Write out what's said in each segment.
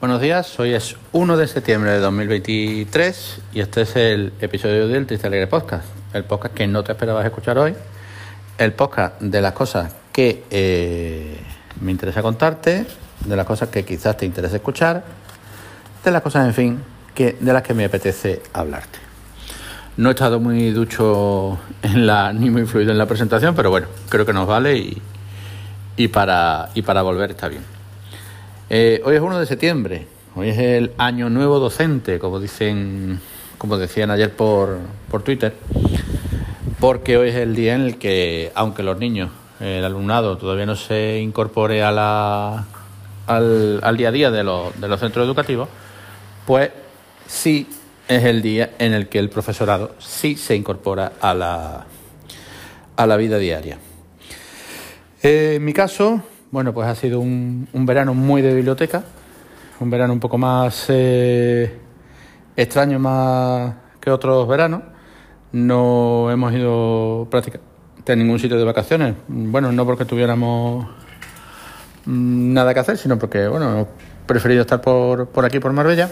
Buenos días, hoy es 1 de septiembre de 2023 y este es el episodio del Triste Alegre Podcast, el podcast que no te esperabas escuchar hoy, el podcast de las cosas que eh, me interesa contarte, de las cosas que quizás te interese escuchar, de las cosas, en fin, que, de las que me apetece hablarte. No he estado muy ducho en la, ni muy fluido en la presentación, pero bueno, creo que nos vale y, y, para, y para volver está bien. Eh, hoy es 1 de septiembre, hoy es el año nuevo docente, como dicen, como decían ayer por, por Twitter, porque hoy es el día en el que, aunque los niños, el alumnado todavía no se incorpore a la, al, al día a día de, los, de los centros educativos, pues sí es el día en el que el profesorado sí se incorpora a la, a la vida diaria. Eh, en mi caso, bueno, pues ha sido un, un, verano muy de biblioteca, un verano un poco más eh, extraño más que otros veranos. No hemos ido prácticamente a ningún sitio de vacaciones. Bueno, no porque tuviéramos nada que hacer, sino porque, bueno, hemos preferido estar por, por aquí, por Marbella.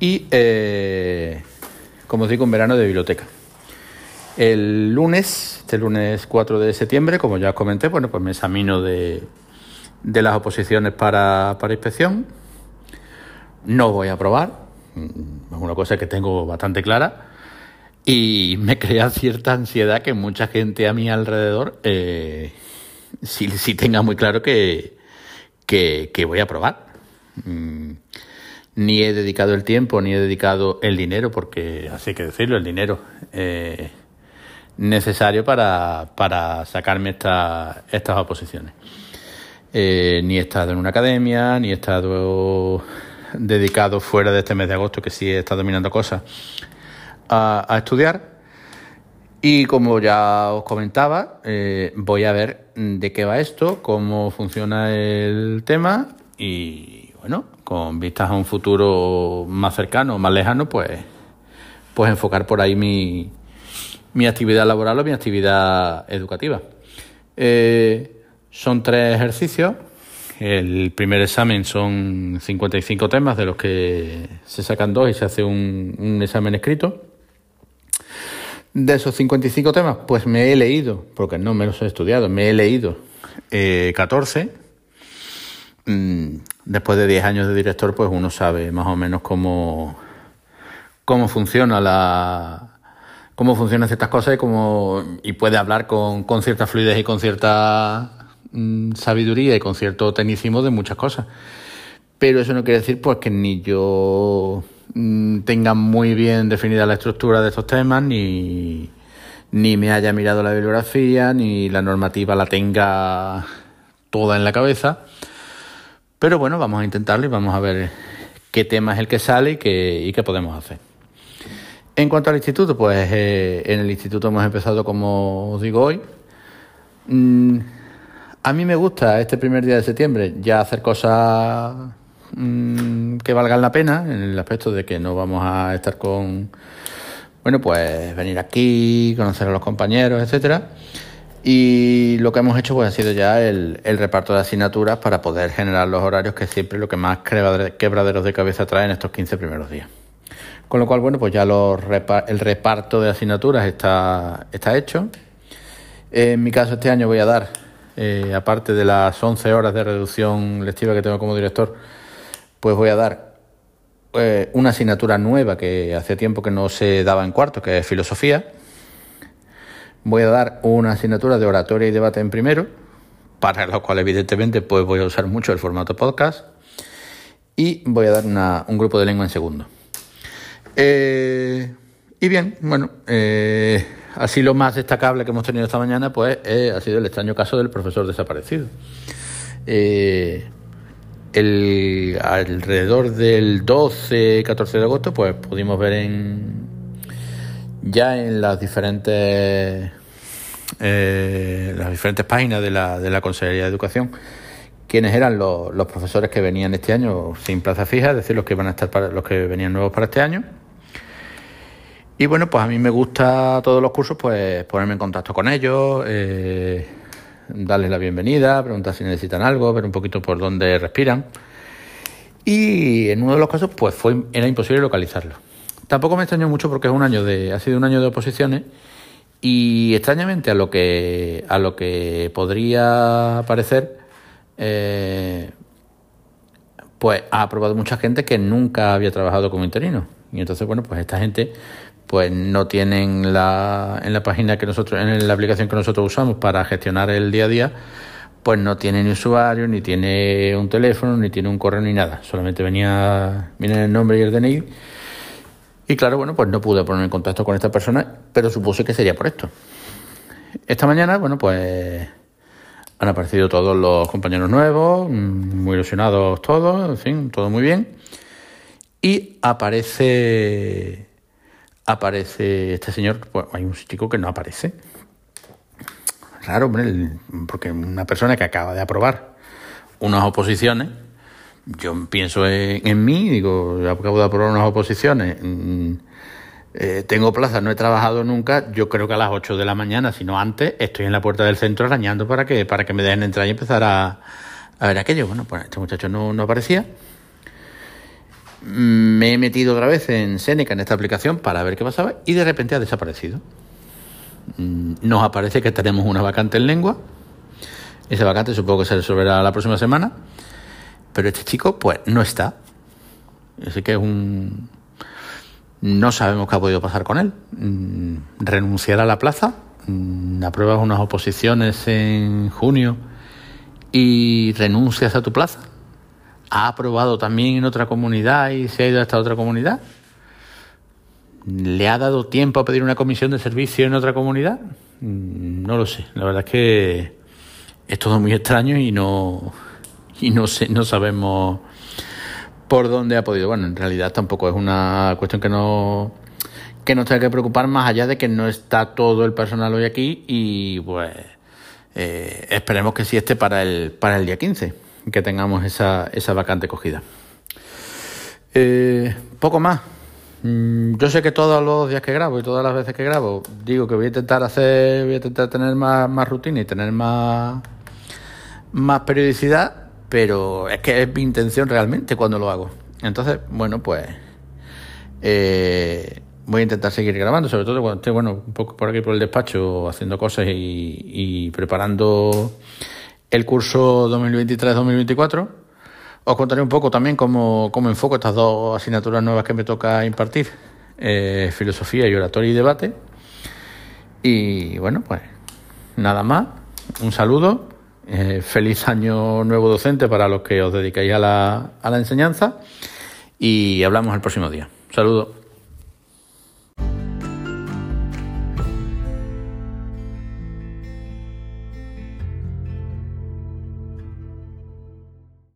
Y, eh, como os digo, un verano de biblioteca. El lunes, este lunes 4 de septiembre, como ya os comenté, bueno, pues me examino de, de las oposiciones para, para inspección. No voy a aprobar, es una cosa que tengo bastante clara y me crea cierta ansiedad que mucha gente a mi alrededor eh, sí, sí, tenga muy claro que, que, que voy a aprobar. Mm, ni he dedicado el tiempo, ni he dedicado el dinero, porque así que decirlo, el dinero eh, necesario para, para sacarme esta, estas oposiciones. Eh, ni he estado en una academia, ni he estado dedicado fuera de este mes de agosto, que sí he estado mirando cosas, a, estudiar. Y como ya os comentaba, eh, voy a ver de qué va esto, cómo funciona el tema y bueno, con vistas a un futuro más cercano, más lejano, pues, pues enfocar por ahí mi, mi actividad laboral o mi actividad educativa. Eh, son tres ejercicios. El primer examen son 55 temas, de los que se sacan dos y se hace un, examen escrito. De esos 55 temas, pues me he leído, porque no me los he estudiado, me he leído eh, 14. Mm, después de 10 años de director, pues uno sabe más o menos cómo, cómo funciona la, cómo funcionan ciertas cosas y, cómo, y puede hablar con, cierta fluidez y con cierta mm, sabiduría y con cierto tecnicismo de muchas cosas. Pero eso no quiere decir pues que ni yo mm, tenga muy bien definida la estructura de estos temas, ni, ni me haya mirado la bibliografía, ni la normativa la tenga toda en la cabeza. Pero bueno, vamos a intentarlo y vamos a ver qué tema es el que sale y qué, y qué podemos hacer. En cuanto al instituto, pues eh, en el instituto hemos empezado, como digo hoy. Mm, a mí me gusta este primer día de septiembre ya hacer cosas mm, que valgan la pena, en el aspecto de que no vamos a estar con, bueno, pues venir aquí, conocer a los compañeros, etcétera. Y lo que hemos hecho pues ha sido ya el, el, reparto de asignaturas para poder generar los horarios que siempre lo que más quebraderos de cabeza trae en estos 15 primeros días. Con lo cual, bueno, pues ya el reparto de asignaturas está, está hecho. En mi caso, este año voy a dar, eh, aparte de las 11 horas de reducción lectiva que tengo como director, pues voy a dar eh, una asignatura nueva que hace tiempo que no se daba en cuarto, que es filosofía. Voy a dar una asignatura de oratoria y debate en primero, para lo cual evidentemente pues voy a usar mucho el formato podcast. Y voy a dar una, un grupo de lengua en segundo. Eh, y bien, bueno, eh, así lo más destacable que hemos tenido esta mañana, pues eh, ha sido el extraño caso del profesor desaparecido. Eh, el, alrededor del 12-14 de agosto, pues pudimos ver en ya en las diferentes eh, las diferentes páginas de la, de la Consejería de Educación quiénes eran los, los, profesores que venían este año sin plaza fija, es decir, los que van a estar para, los que venían nuevos para este año. Y bueno, pues a mí me gusta todos los cursos, pues ponerme en contacto con ellos, eh, darles la bienvenida, preguntar si necesitan algo, ver un poquito por dónde respiran. Y en uno de los casos, pues fue, era imposible localizarlo. Tampoco me extrañó mucho porque es un año de, ha sido un año de oposiciones y extrañamente a lo que, a lo que podría parecer, eh, pues ha aprobado mucha gente que nunca había trabajado como interino. Y entonces, bueno, pues esta gente pues no tienen la, en la página que nosotros, en la aplicación que nosotros usamos para gestionar el día a día, pues no tiene ni usuario, ni tiene un teléfono, ni tiene un correo, ni nada. Solamente venía, viene el nombre y el DNI. Y claro, bueno, pues no pude ponerme en contacto con esta persona, pero supuse que sería por esto. Esta mañana, bueno, pues han aparecido todos los compañeros nuevos, muy ilusionados todos, en fin, todo muy bien. Y aparece aparece este señor, pues hay un chico que no aparece. Raro, hombre, porque una persona que acaba de aprobar unas oposiciones, yo pienso en, mí, digo, acabo de aprobar unas oposiciones, mm, eh, tengo plaza, no he trabajado nunca, yo creo que a las 8 de la mañana, si no antes, estoy en la puerta del centro arañando para que, para que me dejen entrar y empezar a, a ver aquello. Bueno, pues este muchacho no, no aparecía. Me he metido otra vez en Seneca, en esta aplicación, para ver qué pasaba y de repente ha desaparecido. Mm, nos aparece que tenemos una vacante en lengua. Esa vacante supongo que se resolverá la próxima semana. Pero este chico, pues, no está. Así que es un. No sabemos qué ha podido pasar con él. Mm, renunciar a la plaza. Mm, apruebas unas oposiciones en junio y renuncias a tu plaza ha aprobado también en otra comunidad y se ha ido a esta otra comunidad? ¿Le ha dado tiempo a pedir una comisión de servicio en otra comunidad? Mm, no lo sé. La verdad es que es todo muy extraño y no y no sé, no sabemos por dónde ha podido. Bueno, en realidad tampoco es una cuestión que no que nos tenga que preocupar más allá de que no está todo el personal hoy aquí y pues eh, esperemos que sí esté para el para el día 15 que tengamos esa, esa vacante cogida. Eh, poco más. Mm, yo sé que todos los días que grabo y todas las veces que grabo digo que voy a intentar hacer, voy a intentar tener más, más rutina y tener más, más periodicidad, pero es que es mi intención realmente cuando lo hago. Entonces, bueno, pues eh, voy a intentar seguir grabando, sobre todo cuando esté, bueno, un poco por aquí por el despacho haciendo cosas y, y preparando el curso 2023-2024. Os contaré un poco también cómo, cómo, enfoco estas dos asignaturas nuevas que me toca impartir, eh, filosofía y oratoria y debate. Y bueno, pues nada más, un saludo, eh, feliz año nuevo docente para los que os dedicáis a la, a la enseñanza y hablamos el próximo día. Un saludo.